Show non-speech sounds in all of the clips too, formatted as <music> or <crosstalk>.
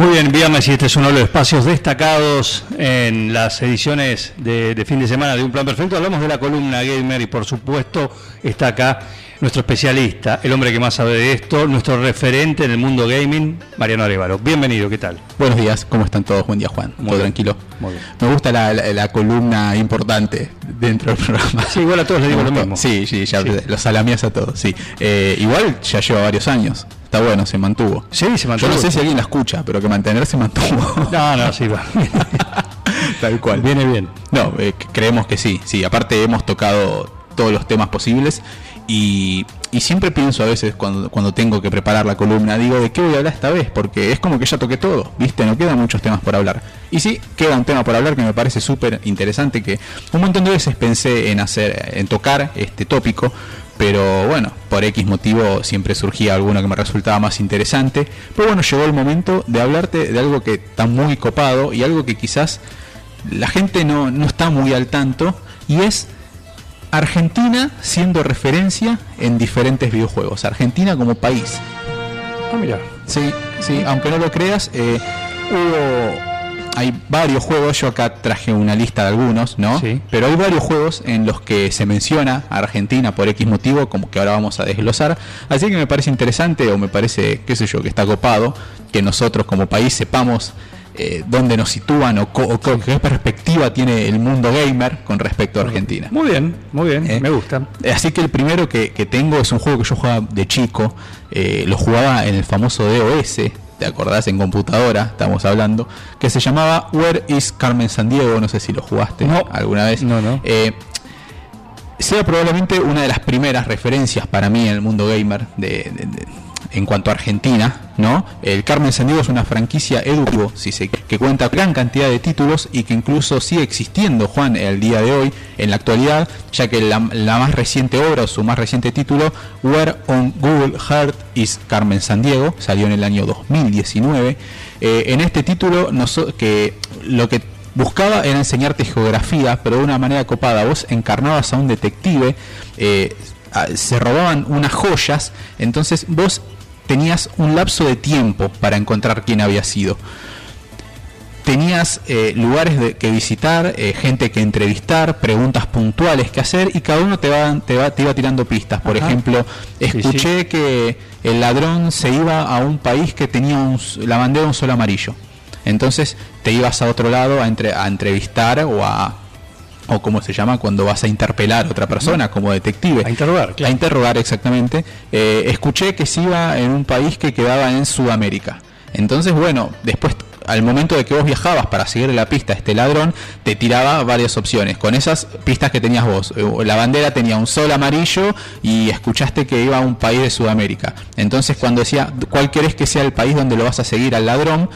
Muy bien, viernes y este es uno de los espacios destacados en las ediciones de, de fin de semana de Un Plan Perfecto. Hablamos de la columna gamer y por supuesto está acá nuestro especialista, el hombre que más sabe de esto, nuestro referente en el mundo gaming, Mariano Arevalo. Bienvenido, ¿qué tal? Buenos días, ¿cómo están todos? Buen día, Juan. Muy Todo bien. tranquilo. Muy bien. Me gusta la, la- la columna importante dentro del programa. Sí, igual a todos les digo lo mismo. Sí, sí, ya Sí. los salamías a todos, sí. Eh, igual ya lleva varios años. Está bueno, se mantuvo. Sí, se Yo mantuvo. no sé si alguien la escucha, pero que mantenerse mantuvo. <laughs> No, no, sí, va. <laughs> Tal cual. Viene bien. No, eh, creemos que sí, sí. Aparte hemos tocado todos los temas posibles y, y siempre pienso a veces cuando, cuando tengo que preparar la columna, digo, ¿de qué voy a hablar esta vez? Porque es como que ya toqué todo, ¿viste? No quedan muchos temas por hablar. Y sí, queda un tema por hablar que me parece súper interesante, que un montón de veces pensé en hacer, en tocar este tópico, pero bueno, por X motivo siempre surgía alguno que me resultaba más interesante. Pero bueno, llegó el momento de hablarte de algo que está muy copado y algo que quizás la gente no, no está muy al tanto y es Argentina siendo referencia en diferentes videojuegos. Argentina como país. Ah, mira. Sí, sí, aunque no lo creas, eh, hubo. Hay varios juegos, yo acá traje una lista de algunos, ¿no? Sí. Pero hay varios juegos en los que se menciona a Argentina por X motivo, como que ahora vamos a desglosar. Así que me parece interesante, o me parece, qué sé yo, que está copado, que nosotros como país sepamos eh, dónde nos sitúan o, o qué perspectiva tiene el mundo gamer con respecto a Argentina. Muy bien, muy bien, Eh, me gusta. Eh, Así que el primero que, que tengo es un juego que yo jugaba de chico, eh, lo jugaba en el famoso DOS, ¿te acordás? En computadora, estamos hablando, que se llamaba Where is Carmen Sandiego, no sé si lo jugaste No. alguna vez. No, no. Eh, sea probablemente una de las primeras referencias para mí en el mundo gamer de, de- de- en cuanto a Argentina, ¿no? El Carmen Sandiego es una franquicia educativo, si que cuenta gran cantidad de títulos y que incluso sigue existiendo, Juan, el día de hoy, en la actualidad, ya que la, más reciente obra o su más reciente título, Where on Google Heart is Carmen Sandiego, salió en el año 2019. Eh, en este título, que lo que buscaba era enseñarte geografía, pero de una manera copada. Vos encarnabas a un detective, eh, se robaban unas joyas, entonces vos tenías un lapso de tiempo para encontrar quién había sido. Tenías eh, lugares de- que visitar, eh, gente que entrevistar, preguntas puntuales que hacer y cada uno te, va, te, va, te iba tirando pistas. Por Ajá. ejemplo, Sí, escuché que el ladrón se iba a un país que tenía un la bandera de un sol amarillo. Entonces te ibas a otro lado a, entre- a entrevistar o a o como se llama cuando vas a interpelar a otra persona como detective. A interrogar, claro. A interrogar exactamente. Eh, escuché que se iba en un país que quedaba en Sudamérica. Entonces, bueno, después al momento de que vos viajabas para seguir la pista a este ladrón, te tiraba varias opciones. Con esas pistas que tenías vos, eh, la bandera tenía un sol amarillo y escuchaste que iba a un país de Sudamérica. Entonces, cuando decía, ¿cuál querés que sea el país donde lo vas a seguir al ladrón?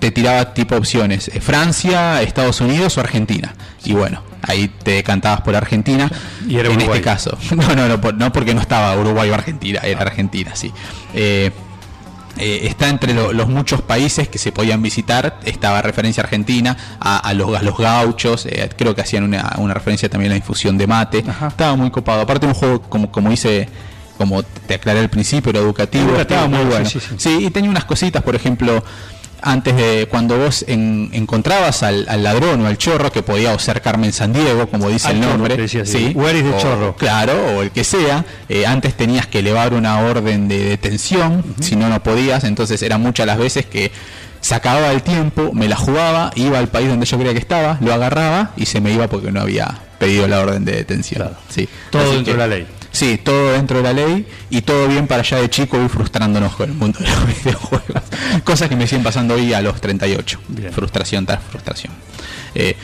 Te tiraba tipo opciones, eh, Francia, Estados Unidos o Argentina. Y bueno, ahí te decantabas por Argentina. Y era en Uruguay. este caso. <laughs> No, no, no, por- no porque no estaba Uruguay o Argentina, era Argentina, sí. Eh, eh, está entre lo- los muchos países que se podían visitar, estaba referencia argentina, a, a los, a los gauchos, eh, creo que hacían una, una referencia también a la infusión de mate, Ajá. estaba muy copado. Aparte un juego, como, como hice, como te aclaré al principio, era educativo, Educativo, estaba muy sí, bueno. sí, sí. Sí, y tenía unas cositas, por ejemplo, antes de cuando vos en- encontrabas al, al ladrón o al chorro, que podía ser Carmen Sandiego, como dice Al el chorro, nombre, te decía o- chorro? Claro, o el que sea, eh, antes tenías que elevar una orden de detención, si no, no podías, entonces eran muchas las veces que se acababa el tiempo, me la jugaba, iba al país donde yo creía que estaba, lo agarraba y se me iba porque no había pedido la orden de detención. Claro. Sí. Todo Así dentro que- de la ley. Sí, todo dentro de la ley y todo bien para allá de chico y frustrándonos con el mundo de los <laughs> videojuegos. Cosas que me siguen pasando hoy a los 38. Bien. Frustración tras frustración. Eh,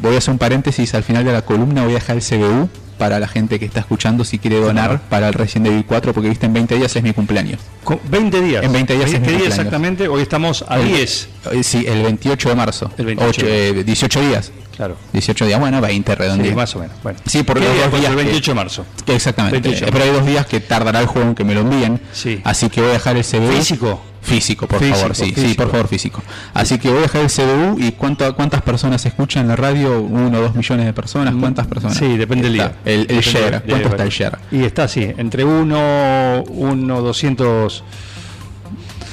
voy a hacer un paréntesis al final de la columna, voy a dejar el CBU para la gente que está escuchando si quiere donar para el Resident Evil 4, porque viste, en 20 días es mi cumpleaños. Con 20 días. En 20 días es mi ¿Qué día cumpleaños. exactamente? Hoy estamos a El- 10. Eh, Sí, el 28 de marzo. El 28 Ocho, eh, 18 días. Claro. 18 días, bueno, 20 Sí, redondeado. más o menos. Bueno. Sí, por ¿Qué los día? dos días el que- 28 de marzo. Exactamente. 28. Eh, Pero hay dos días que tardará el juego en que me lo envíen. Sí. Así que voy a dejar el CBU. ¿Físico? Físico, por Físico, favor, sí, sí, por favor, físico. Así que voy a dejar el CBU y cuánto, cuántas personas escuchan la radio, uno o dos millones de personas, cuántas personas. Sí, depende del día. El, el Depende share, de- ¿cuánto de- está el share? Y está así, entre 1, 1, 200.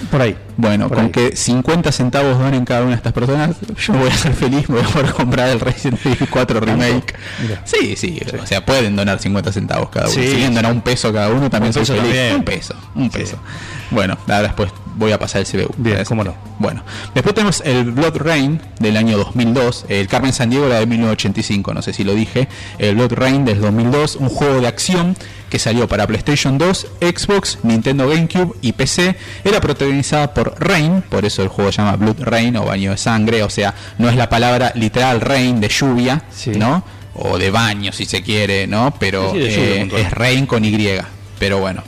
Por ahí. Bueno, Por con ahí. que 50 centavos donen cada una de estas personas, yo voy a ser feliz, me voy a poder comprar el Resident Evil 4 Remake. Mira. Sí, sí, o sea, pueden donar 50 centavos cada uno. Sí, si sí. donar un peso cada uno, también Un soy feliz. también. Un peso, un Sí. peso. Bueno, ahora después voy a pasar el CBU. Bien, cómo no. Bueno, después tenemos el Blood Rain del año 2002. El Carmen San Diego era de 1985, no sé si lo dije. El Blood Rain del 2002, un juego de acción que salió para PlayStation 2, Xbox, Nintendo GameCube y PC. Era protagonizada por Rain, por eso el juego se llama Blood Rain o baño de sangre. O sea, no es la palabra literal rain de lluvia, Sí. ¿no? O de baño si se quiere, ¿no? Pero Sí, sí, eh, es Rain con Y. Pero bueno,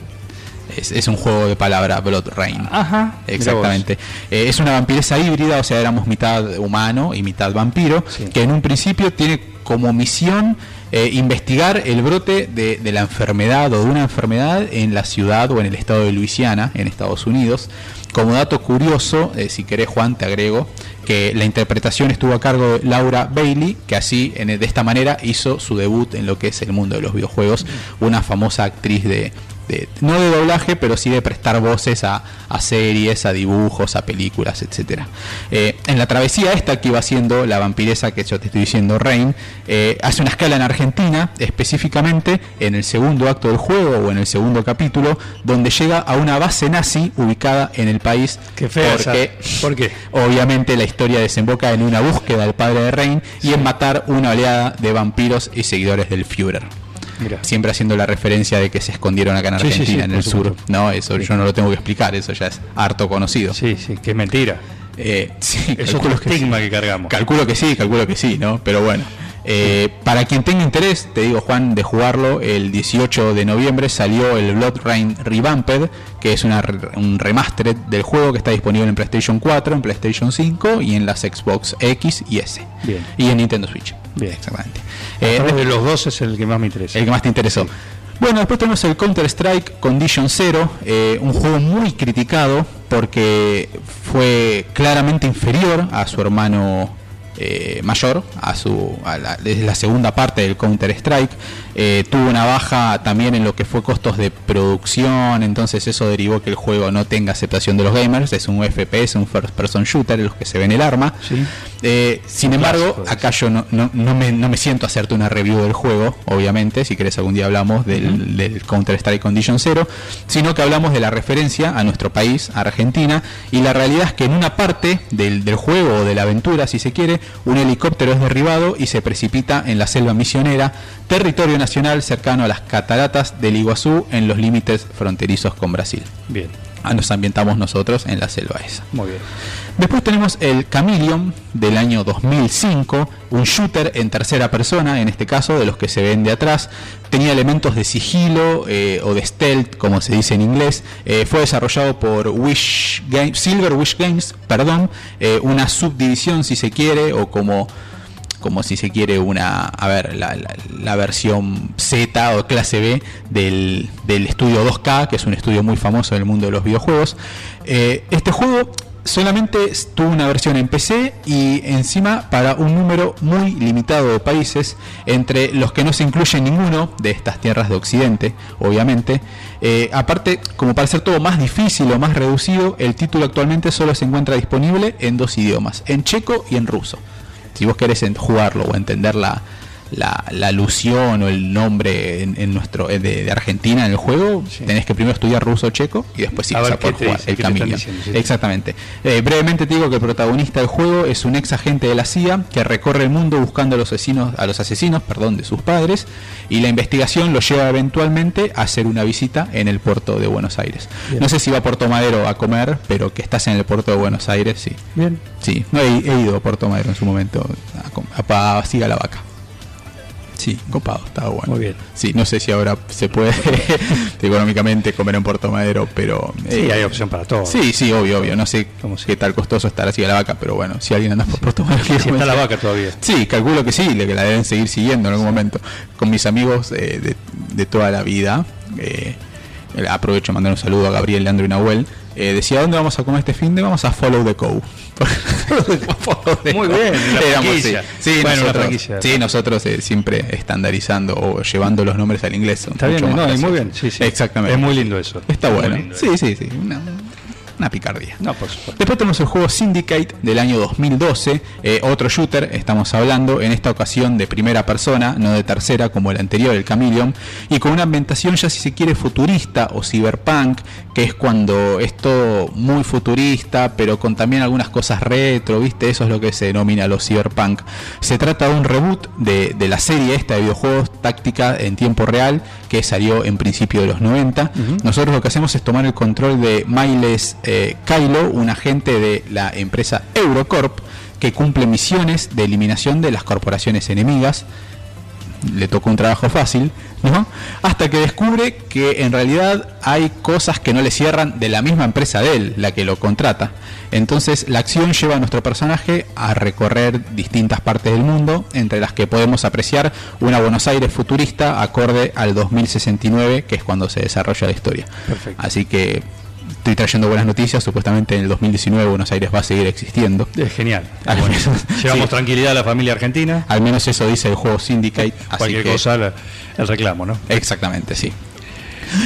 es, es un juego de palabra Blood Rain. Ajá. Exactamente. Eh, es una vampiresa híbrida, o sea, éramos mitad humano y mitad vampiro, Sí. que en un principio tiene como misión eh, investigar el brote de, de la enfermedad o de una enfermedad en la ciudad o en el estado de Luisiana, en Estados Unidos. Como dato curioso, eh, si querés Juan, te agrego, que la interpretación estuvo a cargo de Laura Bailey, que así, en- de esta manera, hizo su debut en lo que es el mundo de los videojuegos, una famosa actriz de, de- no de doblaje, pero sí de prestar voces a, a series, a dibujos, a películas, etcétera. Eh, en la travesía esta que iba haciendo la vampiresa que yo te estoy diciendo, Rain, eh, hace una escala en Argentina, específicamente en el segundo acto del juego o en el segundo capítulo, donde llega a una base nazi ubicada en el país. Qué fea porque ¿Por qué? Obviamente la historia desemboca en una búsqueda del padre de Rain y en matar una oleada de vampiros y seguidores del Führer. Mira. Siempre haciendo la referencia de que se escondieron acá en Sí, sí, Argentina, sí, en el sur. No, eso yo no lo tengo que explicar, eso ya es harto conocido. Sí, sí, que es mentira. Eh, <laughs> sí, Es calculo otro que sí. estigma que cargamos. Calculo que sí, calculo que sí, ¿no? Pero bueno. eh, para quien tenga interés, te digo Juan, de jugarlo, el 18 de noviembre salió el Blood Rain Revamped, que es una, un remastered del juego que está disponible en PlayStation 4, en PlayStation 5 y en las Xbox X y S. Bien. Y en Nintendo Switch. Bien. Exactamente. Eh, de los dos es el que más me interesa. el que más te interesó. Bueno, después tenemos el Counter-Strike Condition Zero, eh, un juego muy criticado porque fue claramente inferior a su hermano eh, mayor, a su a la segunda parte del Counter-Strike. Eh, tuvo una baja también en lo que fue costos de producción, entonces eso derivó que el juego no tenga aceptación de los gamers. Es un FPS, un first person shooter, en los que se ven el arma. Sí. Eh, sin Un embargo, clásico, acá yo no, no, no me, no me siento a hacerte una review del juego, obviamente, si querés algún día hablamos del, del Counter-Strike Condition Zero, sino que hablamos de la referencia a nuestro país, a Argentina, y la realidad es que en una parte del, del juego o de la aventura, si se quiere, un helicóptero es derribado y se precipita en la selva misionera, territorio nacional cercano a las cataratas del Iguazú, en los límites fronterizos con Brasil. Bien, Ah, Nos ambientamos nosotros en la selva esa. muy bien. Después tenemos el Chameleon del año 2005, un shooter en tercera persona, en este caso de los que se ven de atrás. Tenía elementos de sigilo eh, o de stealth, como se dice en inglés. Eh, fue desarrollado por Wish Games, Silver Wish Games, perdón, eh, una subdivisión si se quiere, o como como si se quiere una, a ver, la, versión Z o clase B del, del estudio 2K, que es un estudio muy famoso en el mundo de los videojuegos. Eh, este juego solamente tuvo una versión en PC y encima para un número muy limitado de países, entre los que no se incluye ninguno de estas tierras de Occidente, obviamente. Eh, aparte, como para ser todo más difícil o más reducido, el título actualmente solo se encuentra disponible en dos idiomas, en checo y en ruso si vos querés jugarlo o entender la, la, la alusión o el nombre en, en nuestro eh, de, de Argentina en el juego, Sí. tenés que primero estudiar ruso o checo y después sí A vas ver a poder jugar dice, el camino. diciendo, sí. Exactamente. Eh, brevemente te digo que el protagonista del juego es un ex agente de la CIA que recorre el mundo buscando a los asesinos, a los asesinos perdón, de sus padres y la investigación lo lleva eventualmente a hacer una visita en el puerto de Buenos Aires. Bien. No sé si va a Puerto Madero a comer, pero que estás en el puerto de Buenos Aires, sí. Bien. Sí, no he, he ido a Puerto Madero en su momento a, a, a Siga la vaca. Sí, copado, estaba bueno. Muy bien. Sí, no sé si ahora se puede <laughs> económicamente comer en Puerto Madero, pero... Sí, eh, hay opción para todo. Sí, sí, obvio, obvio. No sé Como si- qué tal costoso estará así a la vaca, pero bueno, si alguien anda por Puerto Madero... Si está la vaca todavía. Sí, calculo que sí, que la deben seguir siguiendo en algún momento. Con mis amigos eh, de, de toda la vida, eh, aprovecho a mandar un saludo a Gabriel, Leandro y Nahuel. Eh, decía, ¿dónde vamos a comer este fin de? Vamos a Follow the Cow. <laughs> Muy bien, la Éramos, franquicia. sí, Sí, Bueno, nosotros, sí, nosotros eh, siempre estandarizando o llevando los nombres al inglés. Está bien, no, y muy bien. Sí, sí. Exactamente. Es muy lindo eso. Está bueno. Sí, sí, sí. Una picardía. No, por supuesto. Después tenemos el juego Syndicate del año 2012, eh, otro shooter, estamos hablando en esta ocasión de primera persona, no de tercera como el anterior, el Chameleon, y con una ambientación ya si se quiere futurista o cyberpunk, que es cuando es todo muy futurista, pero con también algunas cosas retro, ¿viste? Eso es lo que se denomina los cyberpunk. Se trata de un reboot de, de la serie esta de videojuegos táctica en tiempo real, que salió en principio de los 90. Nosotros lo que hacemos es tomar el control de Miles eh, Kylo, un agente de la empresa Eurocorp, que cumple misiones de eliminación de las corporaciones enemigas le tocó un trabajo fácil, ¿no? Hasta que descubre que en realidad hay cosas que no le cierran de la misma empresa de él, la que lo contrata. Entonces la acción lleva a nuestro personaje a recorrer distintas partes del mundo, entre las que podemos apreciar una Buenos Aires futurista acorde al 2069, que es cuando se desarrolla la historia. Perfecto. Así que estoy trayendo buenas noticias, supuestamente en el 2019 Buenos Aires va a seguir existiendo. Es genial. <laughs> Al Bueno, menos- Llevamos sí. tranquilidad a la familia argentina. Al menos eso dice el juego Syndicate. así Cualquier que- cosa, la- el reclamo, ¿no? Exactamente, sí.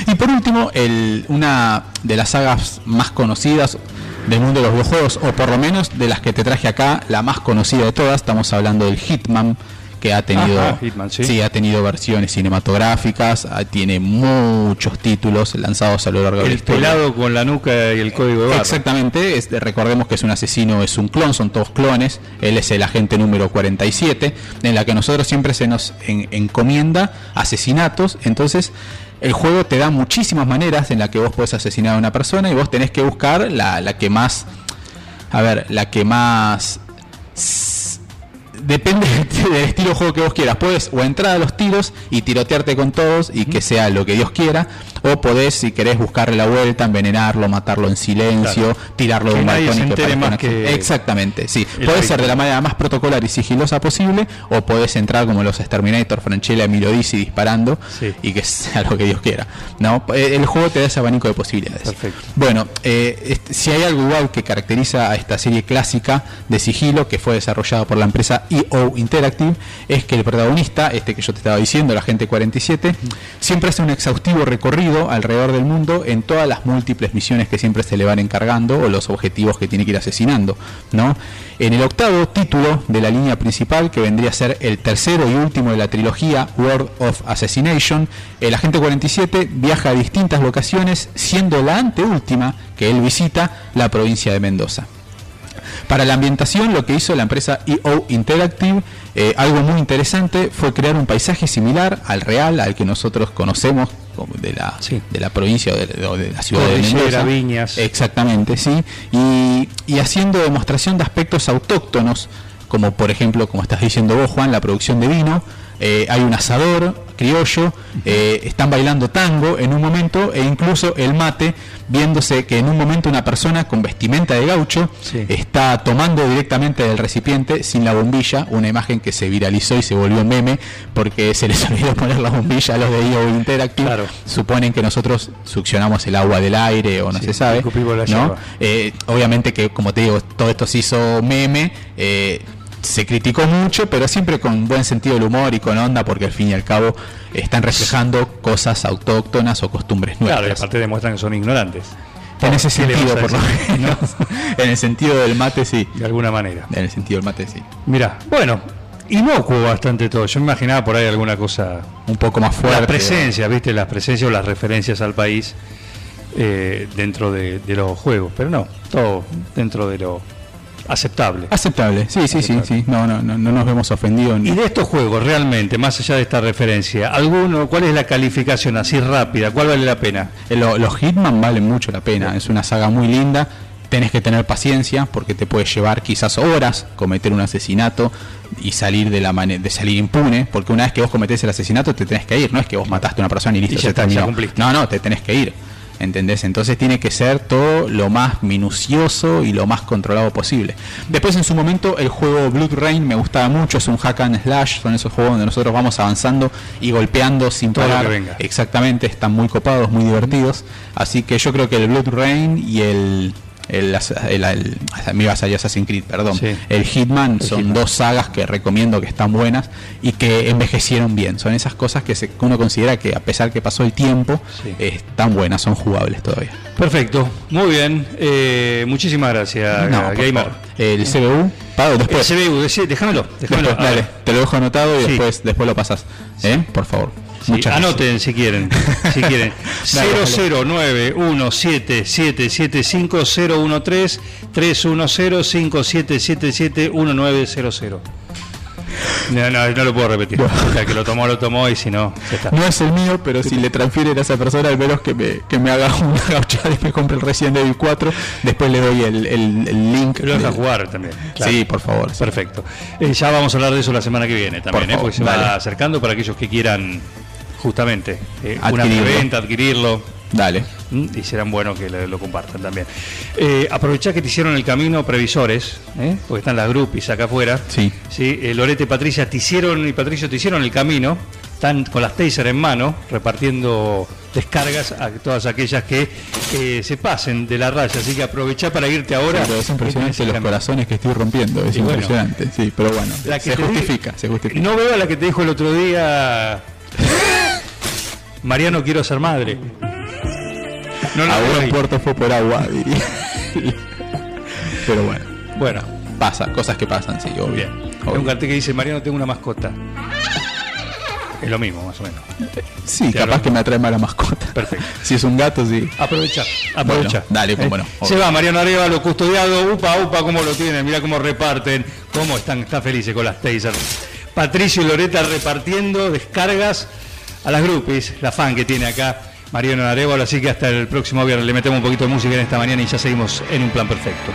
Y por último, el- una de las sagas más conocidas del mundo de los videojuegos, o por lo menos de las que te traje acá, la más conocida de todas, estamos hablando del Hitman, que ha tenido, Ajá, Hitman, sí. ha tenido versiones cinematográficas, ah, tiene muchos títulos lanzados a lo largo de la El historia. pelado con la nuca y el código de barra. Exactamente, es- recordemos que es un asesino, es un clon, son todos clones, él es el agente número 47, en la que nosotros siempre se nos en- encomienda asesinatos, entonces el juego te da muchísimas maneras en la que vos podés asesinar a una persona y vos tenés que buscar la, la que más, a ver, la que más... Depende <laughs> del estilo de juego que vos quieras. Puedes o entrar a los tiros y tirotearte con todos y que sea lo que Dios quiera. O podés, si querés, buscarle la vuelta, envenenarlo, matarlo en silencio, Claro. tirarlo de un balcón y que más que- Exactamente, sí. Puede ser de la manera más protocolar y sigilosa posible. O podés entrar como los Exterminator, Franchella, Emilio Dizzi disparando Sí. y que <laughs> sea lo que Dios quiera. ¿no? Eh, El juego te da ese abanico de posibilidades. Perfecto. Bueno, eh, si hay algo igual que caracteriza a esta serie clásica de sigilo que fue desarrollada por la empresa EO Interactive, es que el protagonista, este que yo te estaba diciendo, el agente 47, siempre hace un exhaustivo recorrido alrededor del mundo en todas las múltiples misiones que siempre se le van encargando o los objetivos que tiene que ir asesinando. ¿no? En el octavo título de la línea principal, que vendría a ser el tercero y último de la trilogía World of Assassination, el agente 47 viaja a distintas locaciones, siendo la anteúltima que él visita la provincia de Mendoza. Para la ambientación, lo que hizo la empresa EO Interactive, eh, algo muy interesante, fue crear un paisaje similar al real, al que nosotros conocemos de la, Sí. de la provincia o de, o de la ciudad de Cordillera, Mendoza. viñas. Exactamente, sí. Y, y haciendo demostración de aspectos autóctonos, como por ejemplo, como estás diciendo vos, Juan, la producción de vino. eh, hay un asador criollo, eh, están bailando tango en un momento e incluso el mate, viéndose que en un momento una persona con vestimenta de gaucho Sí. está tomando directamente del recipiente sin la bombilla, una imagen que se viralizó y se volvió meme porque se les <laughs> olvidó poner la bombilla a los de IO Interactive. Claro. Suponen que nosotros succionamos el agua del aire o no Sí, se sabe. Eh, obviamente que, como te digo, todo esto se hizo meme. eh, se criticó mucho, pero siempre con buen sentido del humor y con onda, porque al fin y al cabo están reflejando cosas autóctonas o costumbres Claro, y aparte demuestran que son ignorantes. en ese ¿Qué le sentido, por lo menos. <laughs> <laughs> en el sentido del mate, sí. De alguna manera. En el sentido del mate, sí. Mira, bueno, inocuo bastante todo. Yo me imaginaba por ahí alguna cosa. Un poco más fuerte. Las presencias, ¿viste? Las presencias o las referencias al país eh, dentro de, de los juegos. Pero no, todo dentro de lo aceptable. Aceptable, sí, sí, sí, sí. No, no, no, no nos vemos ofendidos. Y de estos juegos, realmente, más allá de esta referencia, ¿alguno, ¿cuál es la calificación así rápida? ¿Cuál vale la pena? Eh, lo- los Hitman valen mucho la pena, es una saga muy linda. tenés que tener paciencia porque te puede llevar quizás horas cometer un asesinato y salir de la de salir impune, porque una vez que vos cometés el asesinato te tenés que ir, no es que vos mataste a una persona y listo, Y ya se está, terminó. No, no, te tenés que ir. ¿Entendés? Entonces tiene que ser todo lo más minucioso y lo más controlado posible. Después en su momento el juego Blood Rain me gustaba mucho, es un hack and slash, son esos juegos donde nosotros vamos avanzando y golpeando sin Todo lo parar. que venga. Exactamente, están muy copados, muy divertidos. Así que yo creo que el Blood Rain y el el, el, el- me iba a salir Assassin's Creed, perdón. Sí. El Hitman son Hitman. dos sagas que recomiendo que están buenas y que envejecieron bien. Son esas cosas que, se- que uno considera que a pesar que pasó el tiempo, Sí. están buenas, son jugables todavía. Perfecto, muy bien. Eh, muchísimas gracias, No, Gamer. El CBU, Pablo, El después. CBU, decí- déjamelo, déjamelo. después, A dale, te lo dejo anotado y Sí. después, después lo pasas. ¿Eh? Por favor. Sí, Muchas gracias. anoten si quieren, si quieren. <laughs> Dale, 00917775013 310-5777-1900. No, no, no lo puedo repetir. O sea, que lo tomó, lo tomó y si no, ya está. No es el mío, pero si le transfieren a esa persona, al menos que me, que me haga una <laughs> gauchada y me compre el Resident Evil 4, después le doy el, el- el link. Lo deja de- jugar también. claro. Sí, por favor. sí. Perfecto. Eh, ya vamos a hablar de eso la semana que viene también, Por ¿eh? favor, porque se va acercando para aquellos que quieran justamente eh, una preventa, adquirirlo. Dale. ¿m? y serán buenos que lo, lo compartan también. Eh, aprovechá que te hicieron el camino previsores, ¿eh? porque están las groupies acá afuera. Sí. Sí, eh, Lorete y Patricia te hicieron y Patricio te hicieron el camino. Están con las taser en mano repartiendo descargas a todas aquellas que eh, se pasen de la raya. Así que aprovechá para irte ahora. Pero es impresionante Este los corazones que estoy rompiendo. Es Y bueno. impresionante. Sí, pero bueno. La que se justifica, di- se justifica. No veo a la que te dijo el otro día. <laughs> Mariano, quiero ser madre. No a buen puerto fue por agua, diría. pero bueno. Bueno, Pasa, cosas que pasan, sí, obvio. bien. Hay un cartel que dice: Mariano, tengo una mascota. Es lo mismo, más o menos. Sí, capaz que me atrae más la mascota. Perfecto. Si es un gato, sí. Aprovecha, aprovecha. Bueno, dale, ¿Eh? bueno, Se va Mariano Arevalo, custodiado. Upa, upa, cómo lo tienen. Mira cómo reparten. Cómo están, están felices con las tasers. Patricio y Loreta repartiendo descargas a las groupies, la fan que tiene acá Mariano Arevalo. Así que hasta el próximo viernes le metemos un poquito de música en esta mañana y ya seguimos en un plan perfecto.